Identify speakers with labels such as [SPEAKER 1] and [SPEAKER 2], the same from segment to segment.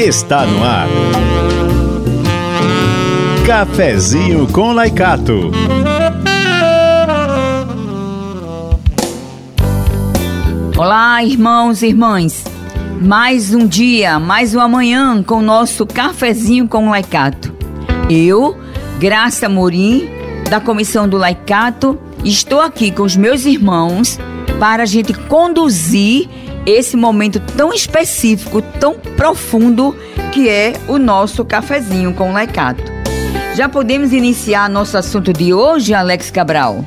[SPEAKER 1] está no ar. Cafezinho com Laicato.
[SPEAKER 2] Olá, irmãos e irmãs. Mais um dia, mais uma manhã com o nosso cafezinho com Laicato. Eu, Graça Morim, da Comissão do Laicato, estou aqui com os meus irmãos para a gente conduzir esse momento tão específico, tão profundo que é o nosso cafezinho com Laicato. Já podemos iniciar nosso assunto de hoje, Alex Cabral?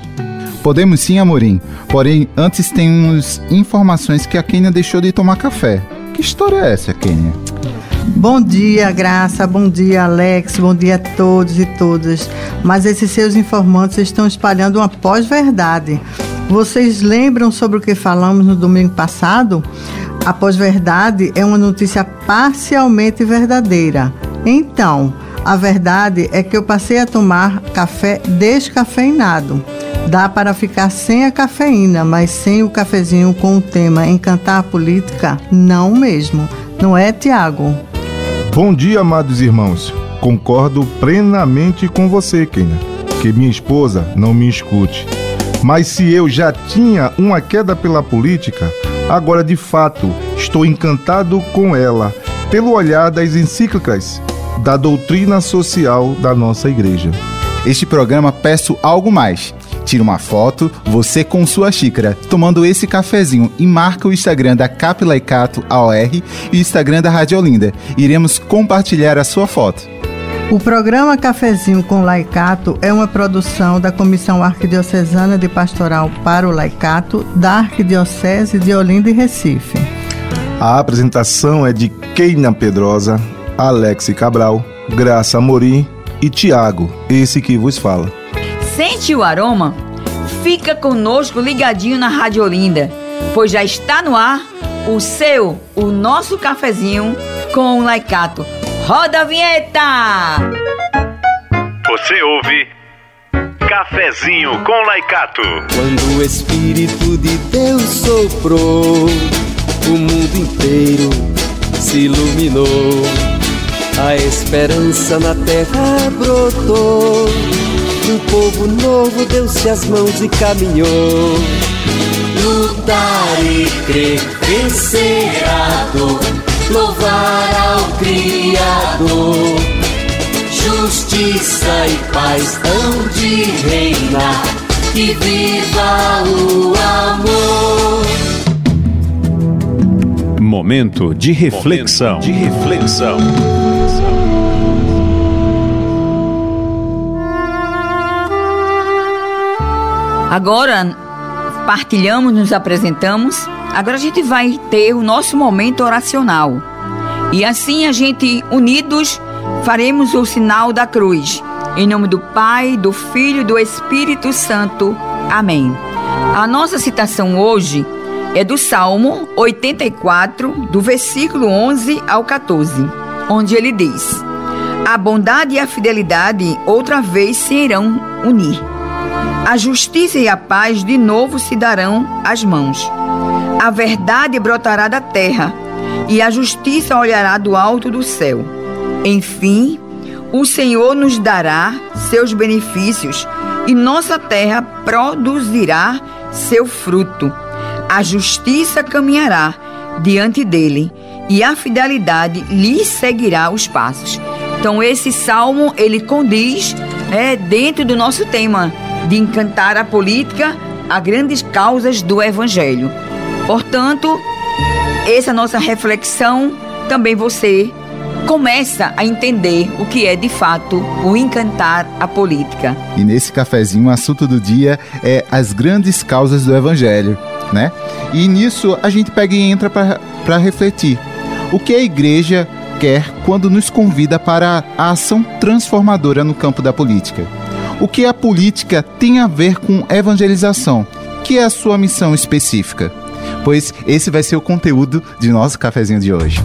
[SPEAKER 3] Podemos sim, Amorim. Porém, antes temos informações que a Kênia deixou de tomar café. Que história é essa, Kênia?
[SPEAKER 4] Bom dia, Graça. Bom dia, Alex. Bom dia a todos e todas. Mas esses seus informantes estão espalhando uma pós-verdade. Vocês lembram sobre o que falamos no domingo passado? A pós-verdade é uma notícia parcialmente verdadeira. Então, a verdade é que eu passei a tomar café descafeinado. Dá para ficar sem a cafeína, mas sem o cafezinho com o tema Encantar a Política? Não mesmo. Não é, Tiago?
[SPEAKER 5] Bom dia, amados irmãos. Concordo plenamente com você, Kenia. Que minha esposa não me escute. Mas se eu já tinha uma queda pela política, agora de fato estou encantado com ela, pelo olhar das encíclicas da doutrina social da nossa igreja.
[SPEAKER 3] Este programa peço algo mais. Tira uma foto, você com sua xícara, tomando esse cafezinho e marca o Instagram da Capilaicato AOR e o Instagram da Rádio Olinda. Iremos compartilhar a sua foto.
[SPEAKER 4] O programa Cafezinho com Laicato é uma produção da Comissão Arquidiocesana de Pastoral para o Laicato da Arquidiocese de Olinda e Recife.
[SPEAKER 5] A apresentação é de Keina Pedrosa, Alex Cabral, Graça Amorim e Tiago, esse que vos fala.
[SPEAKER 2] Sente o aroma? Fica conosco ligadinho na Rádio Olinda, pois já está no ar o seu, o nosso cafezinho com o Laicato. Roda a vinheta!
[SPEAKER 1] Você ouve Cafezinho com Laicato.
[SPEAKER 6] Quando o Espírito de Deus soprou, o mundo inteiro se iluminou. A esperança na terra brotou. Um povo novo deu-se as mãos e caminhou. Lutar e crer, vencer a dor, louvar ao Criador. Justiça e paz hão de reinar, e viva o amor.
[SPEAKER 1] Momento de reflexão. de reflexão.
[SPEAKER 2] Agora partilhamos, nos apresentamos. Agora a gente vai ter o nosso momento oracional. E assim a gente, unidos, faremos o sinal da cruz. Em nome do Pai, do Filho e do Espírito Santo. Amém. A nossa citação hoje é do Salmo 84, do versículo 11 ao 14, onde ele diz: A bondade e a fidelidade outra vez se irão unir. A justiça e a paz de novo se darão as mãos. A verdade brotará da terra e a justiça olhará do alto do céu. Enfim, o Senhor nos dará seus benefícios e nossa terra produzirá seu fruto. A justiça caminhará diante dele e a fidelidade lhe seguirá os passos. Então esse salmo ele condiz é, dentro do nosso tema de encantar a política a grandes causas do evangelho. Portanto, essa nossa reflexão também você começa a entender o que é de fato o encantar a política.
[SPEAKER 3] E nesse cafezinho, o assunto do dia é as grandes causas do evangelho, né? E nisso a gente pega e entra para refletir. O que a igreja quer quando nos convida para a ação transformadora no campo da política? O que a política tem a ver com evangelização? Que é a sua missão específica? Pois esse vai ser o conteúdo de nosso cafezinho de hoje.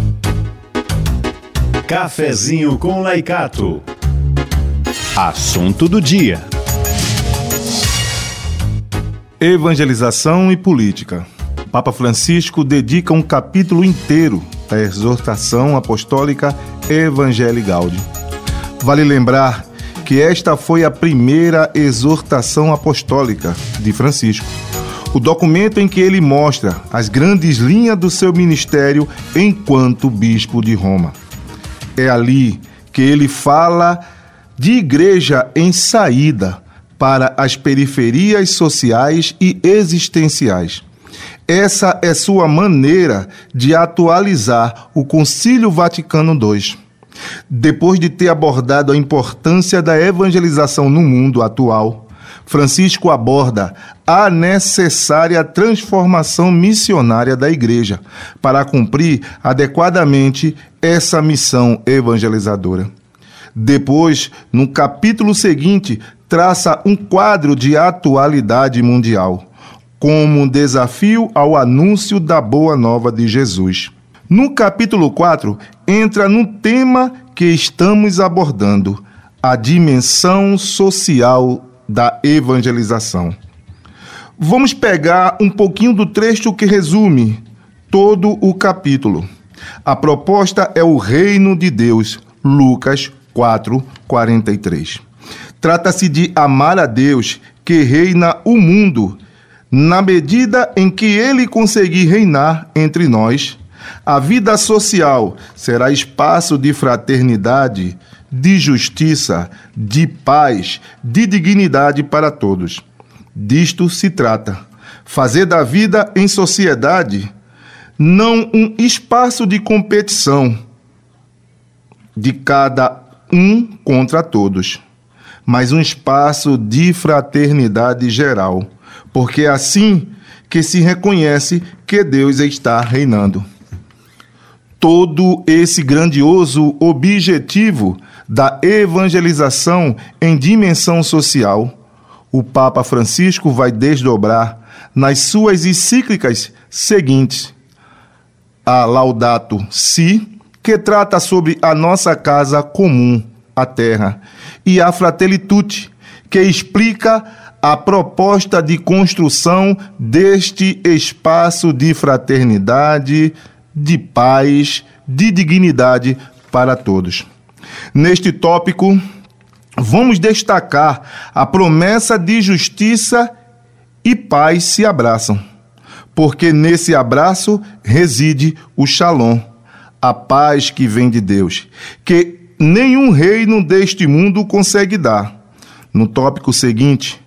[SPEAKER 1] Cafezinho com Laicato. Assunto do dia.
[SPEAKER 5] Evangelização e política. Papa Francisco dedica um capítulo inteiro da exortação apostólica Evangelii Gaudium. Vale lembrar que esta foi a primeira exortação apostólica de Francisco. O documento em que ele mostra as grandes linhas do seu ministério enquanto bispo de Roma. É ali que ele fala de igreja em saída para as periferias sociais e existenciais. Essa é sua maneira de atualizar o Concílio Vaticano II. Depois de ter abordado a importância da evangelização no mundo atual, Francisco aborda a necessária transformação missionária da Igreja para cumprir adequadamente essa missão evangelizadora. Depois, no capítulo seguinte, traça um quadro de atualidade mundial, como um desafio ao anúncio da boa nova de Jesus. No capítulo 4, entra no tema que estamos abordando, a dimensão social da evangelização. Vamos pegar um pouquinho do trecho que resume todo o capítulo. A proposta é o reino de Deus, Lucas 4, 43. Trata-se de amar a Deus que reina o mundo, na medida em que ele conseguir reinar entre nós a vida social será espaço de fraternidade, de justiça, de paz, de dignidade para todos. Disto se trata. Fazer da vida em sociedade não um espaço de competição de cada um contra todos, mas um espaço de fraternidade geral, porque é assim que se reconhece que Deus está reinando todo esse grandioso objetivo da evangelização em dimensão social, o Papa Francisco vai desdobrar nas suas encíclicas seguintes: a Laudato Si, que trata sobre a nossa casa comum, a terra, e a Fratelli Tutti, que explica a proposta de construção deste espaço de fraternidade, de paz, de dignidade para todos. Neste tópico, vamos destacar a promessa de justiça e paz se abraçam, porque nesse abraço reside o Shalom, a paz que vem de Deus, que nenhum reino deste mundo consegue dar. No tópico seguinte,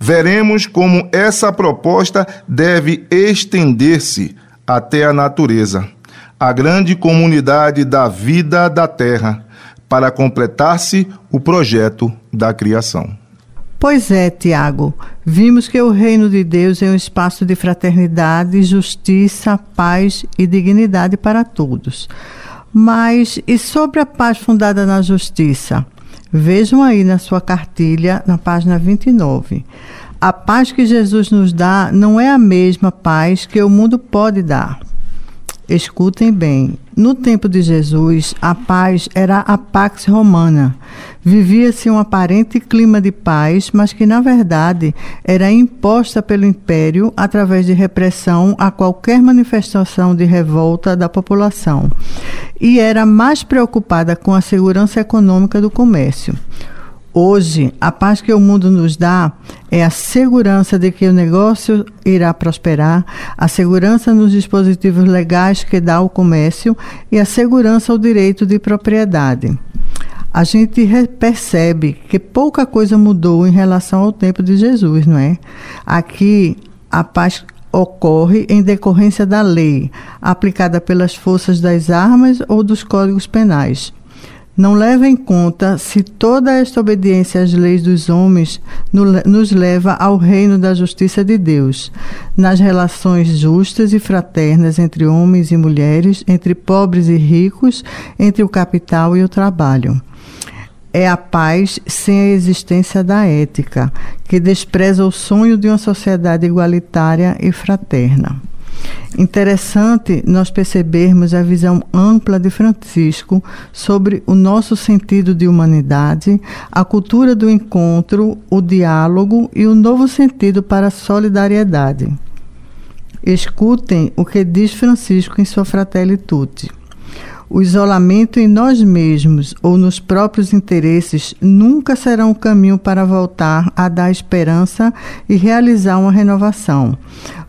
[SPEAKER 5] veremos como essa proposta deve estender-se até a natureza, a grande comunidade da vida da terra, para completar-se o projeto da criação.
[SPEAKER 4] Pois é, Tiago. Vimos que o reino de Deus é um espaço de fraternidade, justiça, paz e dignidade para todos. Mas e sobre a paz fundada na justiça? Vejam aí na sua cartilha, na página 29. A paz que Jesus nos dá não é a mesma paz que o mundo pode dar. Escutem bem. No tempo de Jesus, a paz era a pax romana. Vivia-se um aparente clima de paz, mas que, na verdade, era imposta pelo império através de repressão a qualquer manifestação de revolta da população. E era mais preocupada com a segurança econômica do comércio. Hoje, a paz que o mundo nos dá é a segurança de que o negócio irá prosperar, a segurança nos dispositivos legais que dá o comércio e a segurança ao direito de propriedade. A gente percebe que pouca coisa mudou em relação ao tempo de Jesus, não é? Aqui, a paz ocorre em decorrência da lei, aplicada pelas forças das armas ou dos códigos penais não leva em conta se toda esta obediência às leis dos homens nos leva ao reino da justiça de Deus, nas relações justas e fraternas entre homens e mulheres, entre pobres e ricos, entre o capital e o trabalho. É a paz sem a existência da ética, que despreza o sonho de uma sociedade igualitária e fraterna. Interessante nós percebermos a visão ampla de Francisco sobre o nosso sentido de humanidade, a cultura do encontro, o diálogo e o novo sentido para a solidariedade. Escutem o que diz Francisco em sua Fratelli Tutti. O isolamento em nós mesmos ou nos próprios interesses nunca será um caminho para voltar a dar esperança e realizar uma renovação,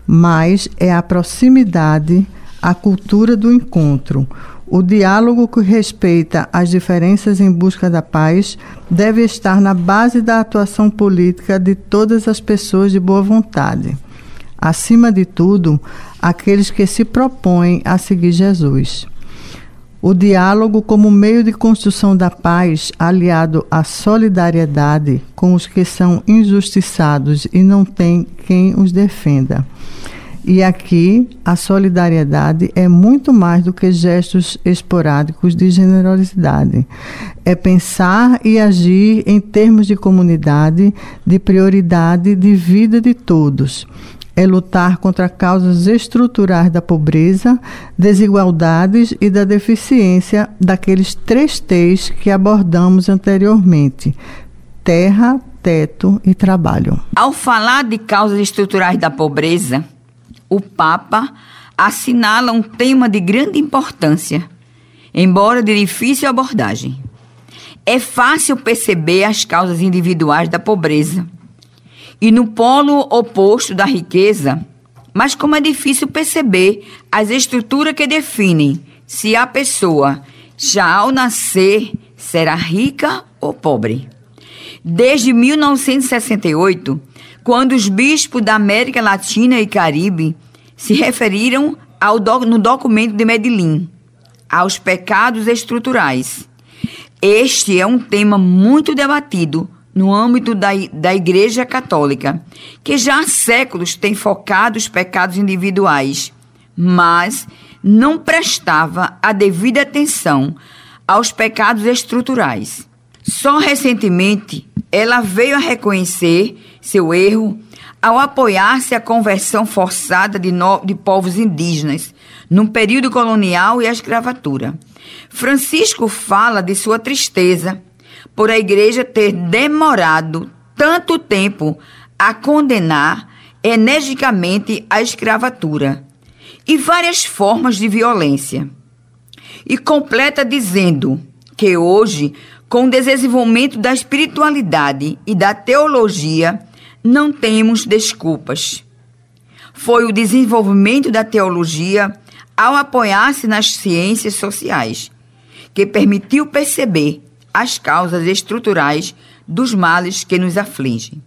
[SPEAKER 4] mas é a proximidade, a cultura do encontro. O diálogo que respeita as diferenças em busca da paz deve estar na base da atuação política de todas as pessoas de boa vontade. Acima de tudo, aqueles que se propõem a seguir Jesus. O diálogo, como meio de construção da paz, aliado à solidariedade com os que são injustiçados e não têm quem os defenda. E aqui a solidariedade é muito mais do que gestos esporádicos de generosidade. É pensar e agir em termos de comunidade, de prioridade de vida de todos. É lutar contra causas estruturais da pobreza, desigualdades e da deficiência daqueles três T's que abordamos anteriormente: terra, teto e trabalho.
[SPEAKER 2] Ao falar de causas estruturais da pobreza, o Papa assinala um tema de grande importância, embora de difícil abordagem. É fácil perceber as causas individuais da pobreza e no polo oposto da riqueza, mas como é difícil perceber as estruturas que definem se a pessoa já ao nascer será rica ou pobre. Desde 1968, quando os bispos da América Latina e Caribe se referiram ao do, no documento de Medellín aos pecados estruturais. Este é um tema muito debatido no âmbito da, da Igreja Católica, que já há séculos tem focado os pecados individuais, mas não prestava a devida atenção aos pecados estruturais. Só recentemente ela veio a reconhecer seu erro ao apoiar-se a conversão forçada de, no, de povos indígenas no período colonial e a escravatura. Francisco fala de sua tristeza por a igreja ter demorado tanto tempo a condenar energicamente a escravatura e várias formas de violência. E completa dizendo que hoje, com o desenvolvimento da espiritualidade e da teologia, não temos desculpas. Foi o desenvolvimento da teologia ao apoiar-se nas ciências sociais que permitiu perceber as causas estruturais dos males que nos afligem.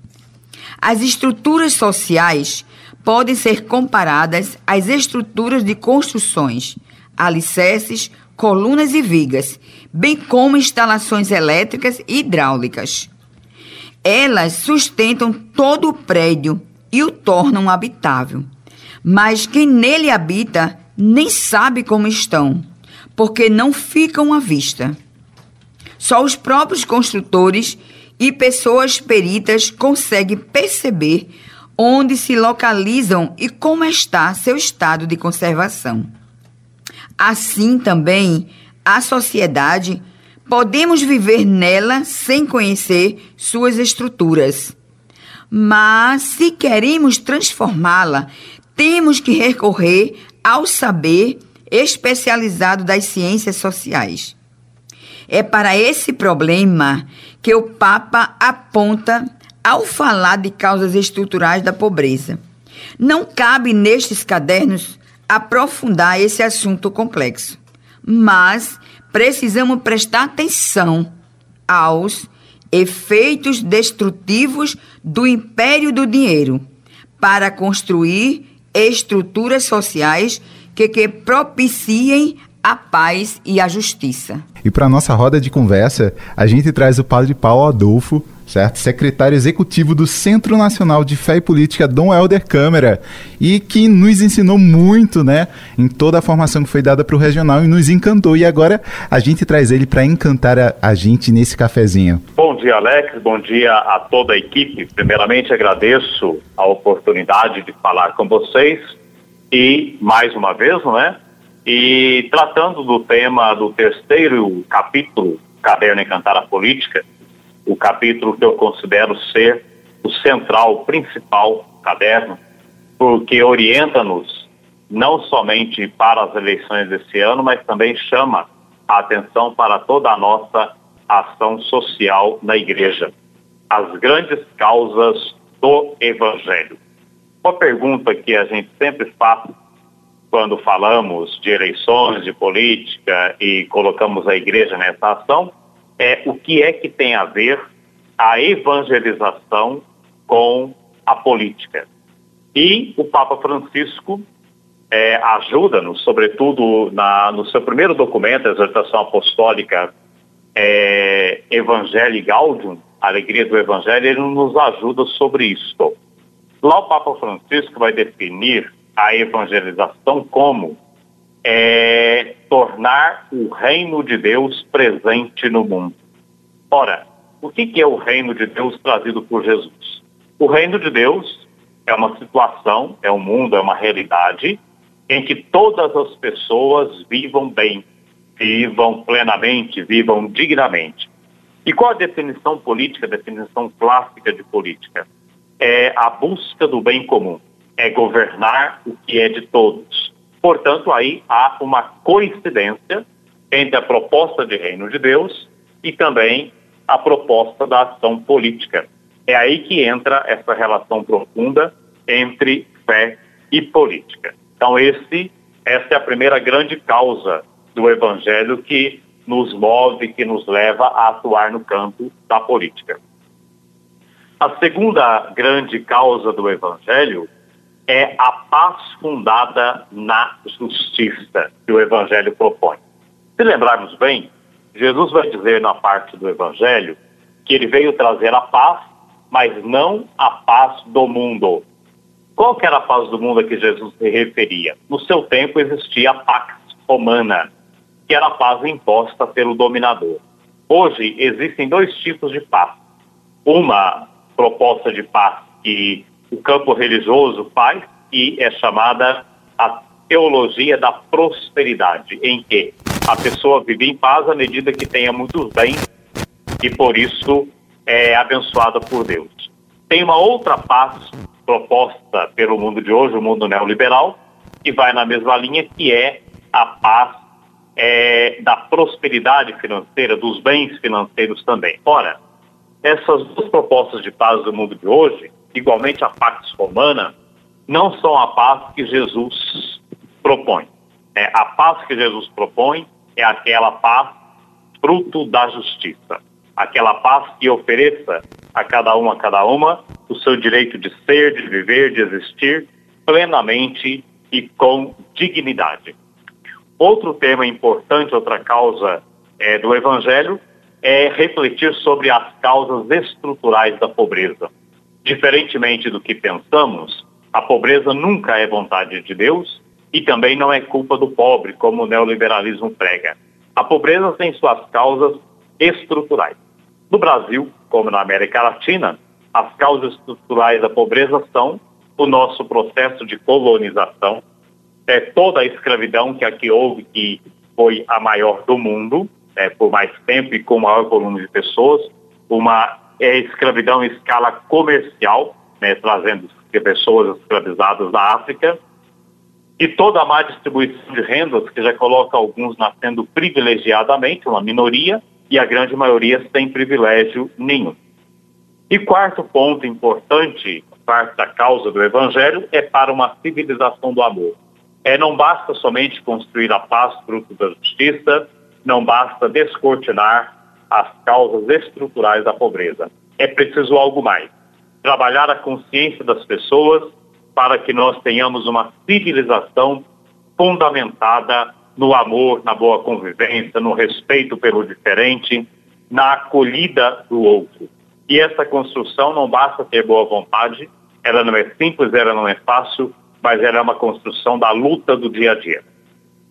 [SPEAKER 2] As estruturas sociais podem ser comparadas às estruturas de construções, alicerces, colunas e vigas, bem como instalações elétricas e hidráulicas. Elas sustentam todo o prédio e o tornam habitável. Mas quem nele habita nem sabe como estão, porque não ficam à vista. Só os próprios construtores e pessoas peritas conseguem perceber onde se localizam e como está seu estado de conservação. Assim também, a sociedade Podemos viver nela sem conhecer suas estruturas. Mas, se queremos transformá-la, temos que recorrer ao saber especializado das ciências sociais. É para esse problema que o Papa aponta ao falar de causas estruturais da pobreza. Não cabe nestes cadernos aprofundar esse assunto complexo, mas precisamos prestar atenção aos efeitos destrutivos do império do dinheiro para construir estruturas sociais que, que propiciem a paz e a justiça.
[SPEAKER 3] E para nossa roda de conversa, a gente traz o padre Paulo Adolfo, certo? Secretário executivo do Centro Nacional de Fé e Política, Dom Helder Câmara, e que nos ensinou muito, né, em toda a formação que foi dada para o regional e nos encantou. E agora a gente traz ele para encantar a, a, gente nesse cafezinho.
[SPEAKER 7] Bom dia, Alex. Bom dia a toda a equipe. Primeiramente, agradeço a oportunidade de falar com vocês e mais uma vez, não é? E tratando do tema do terceiro capítulo, Caderno Encantar a Política, o capítulo que eu considero ser o central, principal caderno, porque orienta-nos não somente para as eleições desse ano, mas também chama a atenção para toda a nossa ação social na igreja. As grandes causas do Evangelho. Uma pergunta que a gente sempre faz quando falamos de eleições, de política e colocamos a igreja nessa ação é o que é que tem a ver a evangelização com a política. E o Papa Francisco é, ajuda-nos, sobretudo na, no seu primeiro documento, a exortação apostólica é, Evangelii Gaudium, Alegria do Evangelho, ele nos ajuda sobre isso. Lá o Papa Francisco vai definir a evangelização como é, tornar o reino de Deus presente no mundo. Ora, o que, é o reino de Deus trazido por Jesus? O reino de Deus é uma situação, é um mundo, é uma realidade em que todas as pessoas vivam bem, vivam plenamente, vivam dignamente. E qual a definição política, a definição clássica de política? É a busca do bem comum, é governar o que é de todos. Portanto, aí há uma coincidência entre a proposta de reino de Deus e também a proposta da ação política. É aí que entra essa relação profunda entre fé e política. Então, esse, essa é a primeira grande causa do Evangelho que nos move, que nos leva a atuar no campo da política. A segunda grande causa do Evangelho é a paz fundada na justiça que o Evangelho propõe. Se lembrarmos bem, Jesus vai dizer na parte do Evangelho que ele veio trazer a paz, mas não a paz do mundo. Qual que era a paz do mundo a que Jesus se referia? No seu tempo existia a Pax Romana, que era a paz imposta pelo dominador. Hoje existem dois tipos de paz. Uma proposta de paz que o campo religioso faz e é chamada a teologia da prosperidade, em que a pessoa vive em paz à medida que tenha muitos bens e por isso é abençoada por Deus. Tem uma outra paz proposta pelo mundo de hoje, o mundo neoliberal, que vai na mesma linha, que é a paz é, da prosperidade financeira, dos bens financeiros também. Ora, essas duas propostas de paz do mundo de hoje, igualmente a Pax Romana, não são a paz que Jesus propõe. É, a paz que Jesus propõe é aquela paz fruto da justiça. Aquela paz que ofereça a cada um, a cada uma, o seu direito de ser, de viver, de existir plenamente e com dignidade. Outro tema importante, outra causa é, do Evangelho, é refletir sobre as causas estruturais da pobreza. Diferentemente do que pensamos, a pobreza nunca é vontade de Deus e também não é culpa do pobre, como o neoliberalismo prega. A pobreza tem suas causas estruturais. No Brasil, como na América Latina, as causas estruturais da pobreza são o nosso processo de colonização, é toda a escravidão que aqui houve, que foi a maior do mundo, é, por mais tempo e com maior volume de pessoas, uma é, escravidão em escala comercial, né, trazendo pessoas escravizadas da África, e toda a má distribuição de rendas, que já coloca alguns nascendo privilegiadamente, uma minoria, e a grande maioria sem privilégio nenhum. E quarto ponto importante, parte da causa do Evangelho, é para uma civilização do amor. É, não basta somente construir a paz fruto da justiça, não basta descortinar as causas estruturais da pobreza. É preciso algo mais. Trabalhar a consciência das pessoas para que nós tenhamos uma civilização fundamentada no amor, na boa convivência, no respeito pelo diferente, na acolhida do outro. E essa construção não basta ter boa vontade, ela não é simples, ela não é fácil, mas ela é uma construção da luta do dia a dia.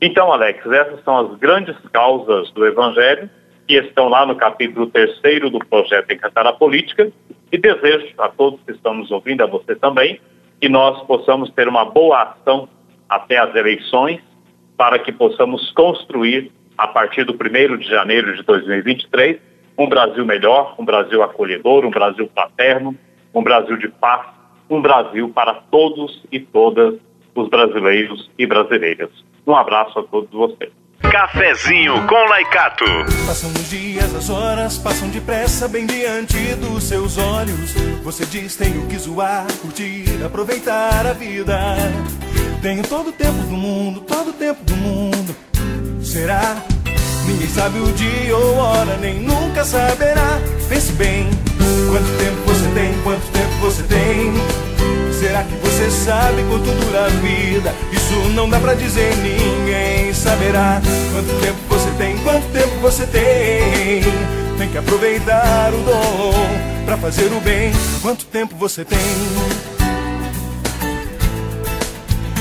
[SPEAKER 7] Então, Alex, essas são as grandes causas do Evangelho que estão lá no capítulo terceiro do projeto Encantar a Política e desejo a todos que estão nos ouvindo, a você também, que nós possamos ter uma boa ação até as eleições para que possamos construir, a partir do 1 de janeiro de 2023, um Brasil melhor, um Brasil acolhedor, um Brasil fraterno, um Brasil de paz, um Brasil para todos e todas os brasileiros e brasileiras. Um abraço a todos vocês.
[SPEAKER 1] Cafezinho com Laicato.
[SPEAKER 8] Passam os dias, as horas passam depressa bem diante dos seus olhos. Você diz tenho que zoar, curtir, aproveitar a vida. Tenho todo o tempo do mundo, todo o tempo do mundo. Será? Ninguém sabe o dia ou hora, nem nunca saberá. Pense bem, quanto tempo você tem, quanto tempo você tem. Será que você sabe quanto dura a vida? Isso não dá pra dizer, ninguém saberá. Quanto tempo você tem, quanto tempo você tem. Tem que aproveitar o dom pra fazer o bem. Quanto tempo você tem?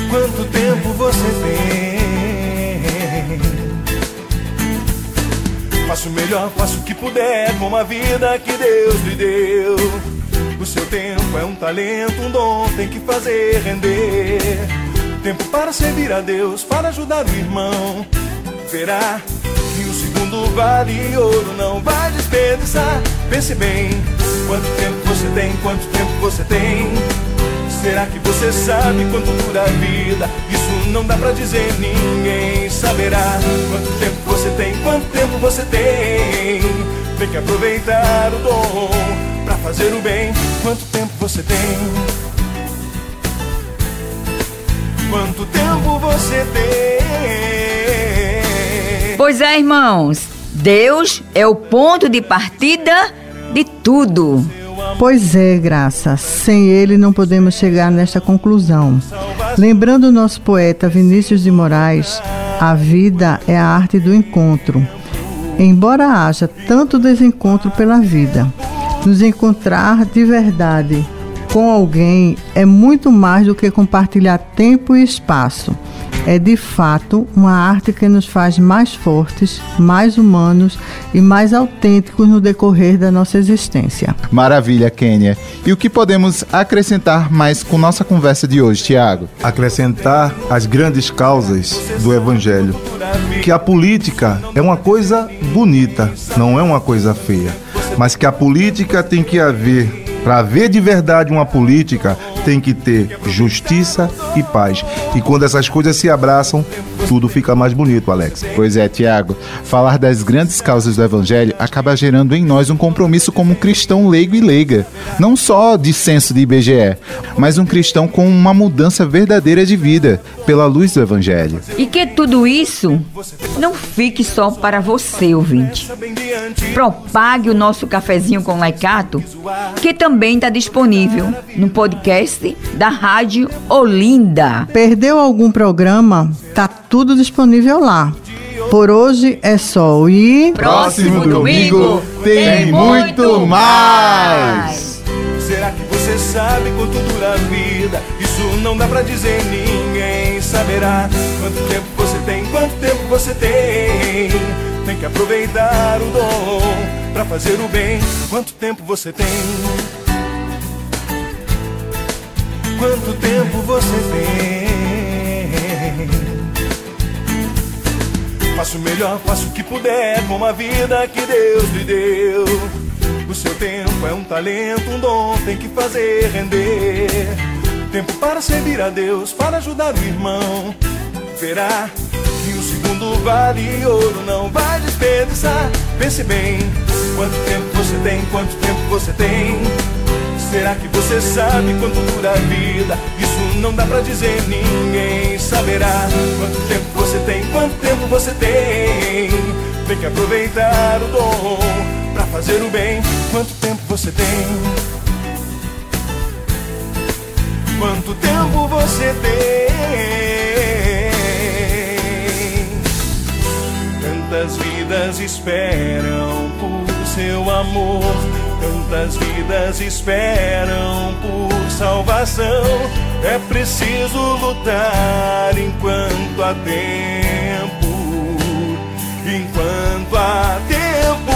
[SPEAKER 8] Quanto tempo você tem? Faço o melhor, faço o que puder com a vida que Deus lhe deu. O seu tempo é um talento, um dom, tem que fazer render. Tempo para servir a Deus, para ajudar o irmão. Verá que o segundo vale ouro, não vai desperdiçar. Pense bem, quanto tempo você tem, quanto tempo você tem. Será que você sabe quanto dura a vida? Isso não dá pra dizer, ninguém saberá. Quanto tempo você tem, quanto tempo você tem. Tem que aproveitar o dom pra fazer o bem. Quanto tempo você tem? Quanto tempo você tem?
[SPEAKER 2] Pois é, irmãos, Deus é o ponto de partida de tudo.
[SPEAKER 4] Pois é, Graça. Sem ele não podemos chegar nesta conclusão. Lembrando o nosso poeta Vinícius de Moraes, a vida é a arte do encontro. Embora haja tanto desencontro pela vida, nos encontrar de verdade com alguém é muito mais do que compartilhar tempo e espaço é de fato uma arte que nos faz mais fortes, mais humanos e mais autênticos no decorrer da nossa existência.
[SPEAKER 3] Maravilha, Kênia. E o que podemos acrescentar mais com nossa conversa de hoje, Tiago?
[SPEAKER 5] Acrescentar as grandes causas do Evangelho. Que a política é uma coisa bonita, não é uma coisa feia. Mas que a política tem que haver para haver de verdade uma política, tem que ter justiça e paz. E quando essas coisas se abraçam, tudo fica mais bonito, Alex.
[SPEAKER 3] Pois é, Tiago. Falar das grandes causas do Evangelho acaba gerando em nós um compromisso como cristão leigo e leiga. Não só de senso de IBGE, mas um cristão com uma mudança verdadeira de vida, pela luz do Evangelho.
[SPEAKER 2] E que tudo isso não fique só para você, ouvinte. Propague o nosso cafezinho com laicato, que também está disponível no podcast da Rádio Olinda.
[SPEAKER 4] Perdeu algum programa? Tá tudo disponível lá. Por hoje é só e
[SPEAKER 3] próximo domingo tem muito mais.
[SPEAKER 8] Será que você sabe quanto dura a vida? Isso não dá pra dizer, ninguém saberá. Quanto tempo você tem, quanto tempo você tem? Tem que aproveitar o dom pra fazer o bem. Quanto tempo você tem? Quanto tempo você tem? Faço o melhor, faço o que puder com a vida que Deus lhe deu. O seu tempo é um talento, um dom, tem que fazer render. Tempo para servir a Deus, para ajudar o irmão. Verá que o segundo vale ouro, não vai desperdiçar. Pense bem, quanto tempo você tem, quanto tempo você tem. Será que você sabe quanto dura a vida? Isso não dá pra dizer, ninguém saberá. Quanto tempo você tem, quanto tempo você tem. Tem que aproveitar o dom pra fazer o bem. Quanto tempo você tem? Quanto tempo você tem? Tantas vidas esperam por seu amor Tantas vidas esperam por salvação. É preciso lutar enquanto há tempo. Enquanto há tempo.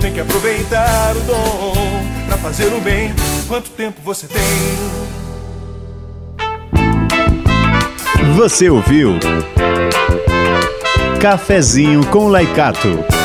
[SPEAKER 8] Tem que aproveitar o dom pra fazer o bem. Quanto tempo você tem?
[SPEAKER 1] Você ouviu? Cafezinho com Laicato.